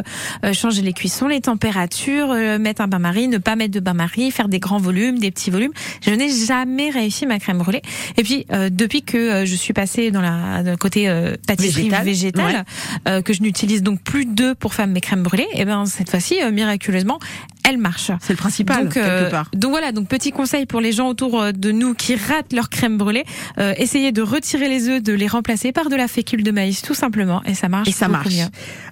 changer les cuissons, les températures, euh, mettre un bain-marie, ne pas mettre de bain-marie, faire des grands volumes, des petits volumes. Je n'ai jamais réussi ma crème brûlée. Et puis euh, depuis que je suis passée dans la dans le côté euh, pâtisserie Végétale, végétale, ouais. Euh, que je n'utilise donc plus d'œufs pour faire mes crèmes brûlées, et ben cette fois-ci, euh, miraculeusement, elle marche. C'est le principal, donc, quelque part. Donc voilà, donc petit conseil pour les gens autour euh, de nous qui ratent leur crème brûlée, euh, essayez de retirer les œufs, de les remplacer par de la fécule de maïs, tout simplement, et ça marche. Et ça marche.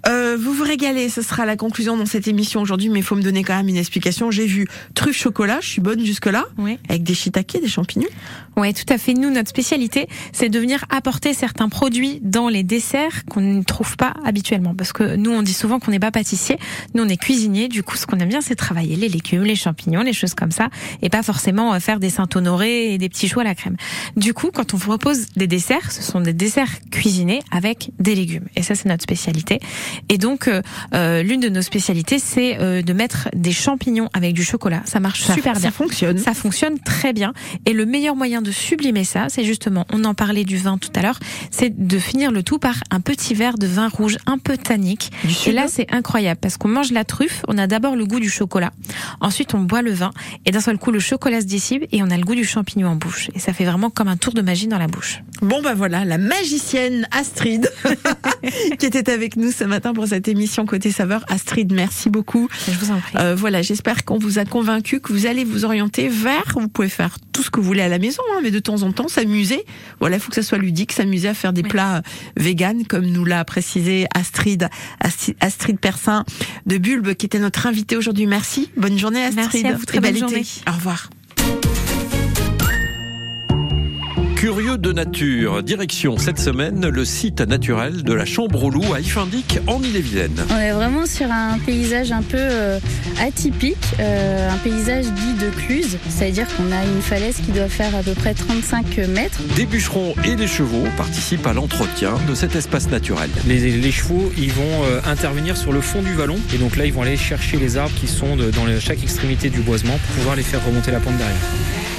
Euh, vous vous régalez, ce sera la conclusion dans cette émission aujourd'hui, mais il faut me donner quand même une explication. J'ai vu truffe chocolat, je suis bonne jusque-là, Oui. avec des shiitake, des champignons. Ouais, tout à fait. Nous, notre spécialité, c'est de venir apporter certains produits dans les desserts qu'on ne trouve pas habituellement. Parce que nous, on dit souvent qu'on n'est pas pâtissier. Nous, on est cuisinier. Du coup, ce qu'on aime bien, c'est travailler les légumes, les champignons, les choses comme ça. Et pas forcément euh, faire des Saint-Honoré et des petits choux à la crème. Du coup, quand on vous propose des desserts, ce sont des desserts cuisinés avec des légumes. Et ça, c'est notre spécialité. Et donc, euh, euh, l'une de nos spécialités, c'est euh, de mettre des champignons avec du chocolat. Ça marche Ça- super ça bien. fonctionne. Ça fonctionne très bien. Et le meilleur moyen de sublimer ça, c'est justement, on en parlait du vin tout à l'heure, c'est de finir le tout par un petit verre de vin rouge un peu tannique. Du Et là, c'est incroyable parce qu'on mange la truffe, on a d'abord le goût du chocolat, ensuite on boit le vin, et d'un seul coup, le chocolat se dissipe et on a le goût du champignon en bouche. Et ça fait vraiment comme un tour de magie dans la bouche. Bon bah voilà, la magicienne Astrid *laughs* *laughs* qui était avec nous ce matin pour cette émission Côté Saveur. Astrid, merci beaucoup. Je vous en prie. Euh, voilà, j'espère qu'on vous a convaincu que vous allez vous orienter vers, vous pouvez faire tout ce que vous voulez à la maison, hein, mais de temps en temps s'amuser. Voilà, il faut que ça soit ludique, s'amuser à faire des Oui. plats euh, véganes, comme nous l'a précisé Astrid, Astrid Persin de Bulbe, qui était notre invitée aujourd'hui. Merci, bonne journée Astrid. Merci à vous, très Et été. journée. Au revoir. Curieux de nature, direction cette semaine le site naturel de la Chambre au Loup à Ifindic en Ille-et-Vilaine. On est vraiment sur un paysage un peu euh, atypique, euh, un paysage dit de cluse, c'est-à-dire qu'on a une falaise qui doit faire à peu près 35 mètres. Des bûcherons et des chevaux participent à l'entretien de cet espace naturel. Les, les chevaux, ils vont euh, intervenir sur le fond du vallon et donc là, ils vont aller chercher les arbres qui sont de- dans le- chaque extrémité du boisement pour pouvoir les faire remonter la pente derrière.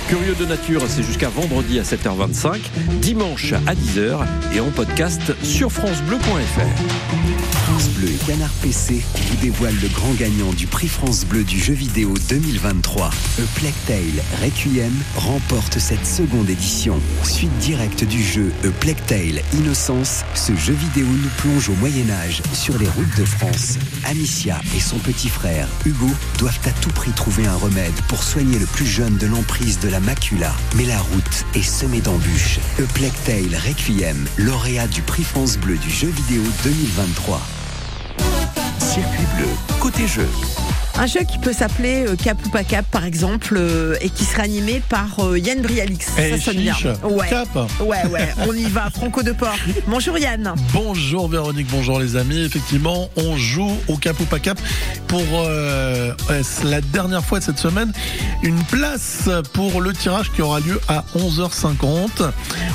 Curieux de nature, c'est jusqu'à vendredi à 7h25, dimanche à 10h et en podcast sur francebleu.fr. France Bleu Canard PC vous dévoilent le grand gagnant du prix France Bleu du jeu vidéo 2023. A Plague Tale Requiem remporte cette seconde édition. Suite directe du jeu A Plague Tale Innocence, ce jeu vidéo nous plonge au Moyen-Âge sur les routes de France. Amicia et son petit frère Hugo doivent à tout prix trouver un remède pour soigner le plus jeune de l'emprise de la macula. Mais la route est semée d'embûches. A Plague Tale Requiem, lauréat du prix France Bleu du jeu vidéo 2023. Circuit bleu, côté jeu. Un jeu qui peut s'appeler euh, Cap ou pas Cap, par exemple, euh, et qui sera animé par euh, Yann Brialix. Ça sonne bien. Ouais. Cap. Ouais, ouais, on y va. Franco de Port. Bonjour Yann. Bonjour Véronique, bonjour les amis. Effectivement, on joue au cap ou pas cap pour euh, la dernière fois de cette semaine. Une place pour le tirage qui aura lieu à 11h50.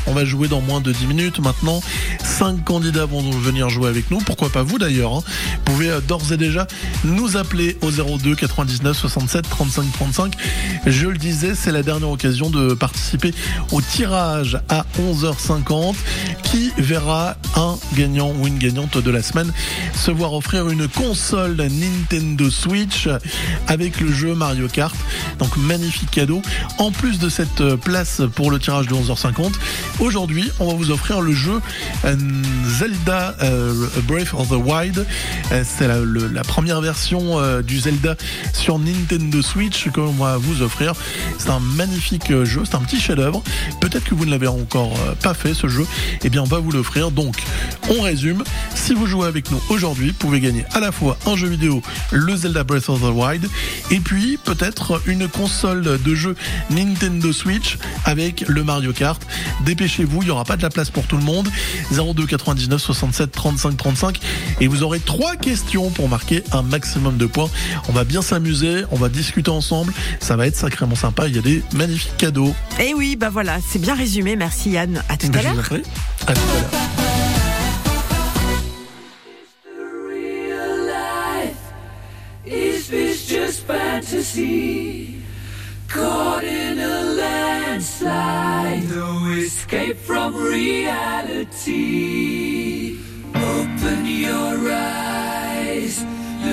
On va jouer dans moins de 10 minutes maintenant. Cinq candidats vont venir jouer avec nous. Pourquoi pas vous d'ailleurs hein. Vous pouvez d'ores et déjà nous appeler au 02 99 67 35 35. Je le disais, c'est la dernière occasion de participer au tirage à 11h50 qui verra un gagnant ou une gagnante de la semaine se voir offrir une console Nintendo Switch avec le jeu Mario Kart. Donc magnifique cadeau. En plus de cette place pour le tirage de 11h50, aujourd'hui on va vous offrir le jeu euh, Zelda euh, Breath of the Wild. Euh, C'est la, première version du Zelda sur Nintendo Switch que va vous offrir. C'est un magnifique euh, jeu, c'est un petit chef-d'œuvre. Peut-être que vous ne l'avez encore euh, pas fait ce jeu. Eh bien, on va vous l'offrir. Donc, on résume. Si vous jouez avec nous aujourd'hui, vous pouvez gagner à la fois un jeu vidéo, le Zelda Breath of the Wild, et puis peut-être une console de jeu Nintendo Switch avec le Mario Kart. Dépêchez-vous, il n'y aura pas de la place pour tout le monde. 02 99 67 35 35 et vous aurez trois questions pour marquer un maximum de points. On va bien s'amuser, on va discuter ensemble. Ça va être sacrément sympa. Il y a des magnifiques cadeaux. Et oui, bah voilà, c'est bien résumé. Merci Yann. À tout à l'heure. À tout à l'heure. Is this just fantasy? Caught in a landslide, no escape from reality. Open your eyes,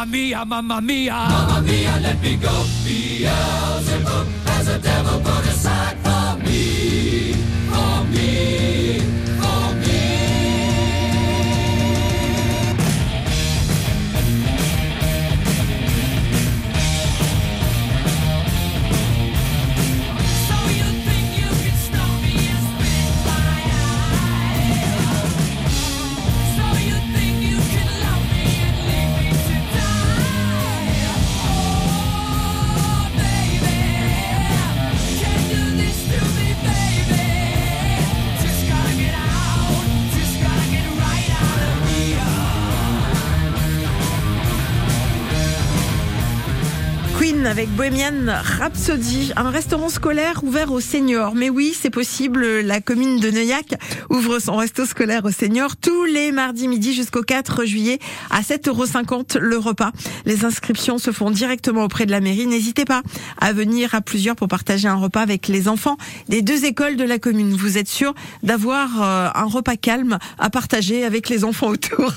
Mamma mia, mamma mia. Mamma mia, let me go. Beelzebub has a devil put aside for me. For me. Avec Bohemian Rhapsody, un restaurant scolaire ouvert aux seniors. Mais oui, c'est possible. La commune de Neuillac ouvre son resto scolaire aux seniors tous les mardis midi jusqu'au 4 juillet à 7,50 euros le repas. Les inscriptions se font directement auprès de la mairie. N'hésitez pas à venir à plusieurs pour partager un repas avec les enfants des deux écoles de la commune. Vous êtes sûr d'avoir euh, un repas calme à partager avec les enfants autour.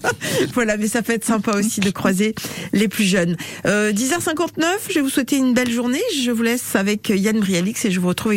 *laughs* voilà, mais ça peut être sympa aussi de croiser les plus jeunes. Euh, 10h59, je vais vous souhaiter une belle journée. Je vous laisse avec Yann Brialix et je vous retrouve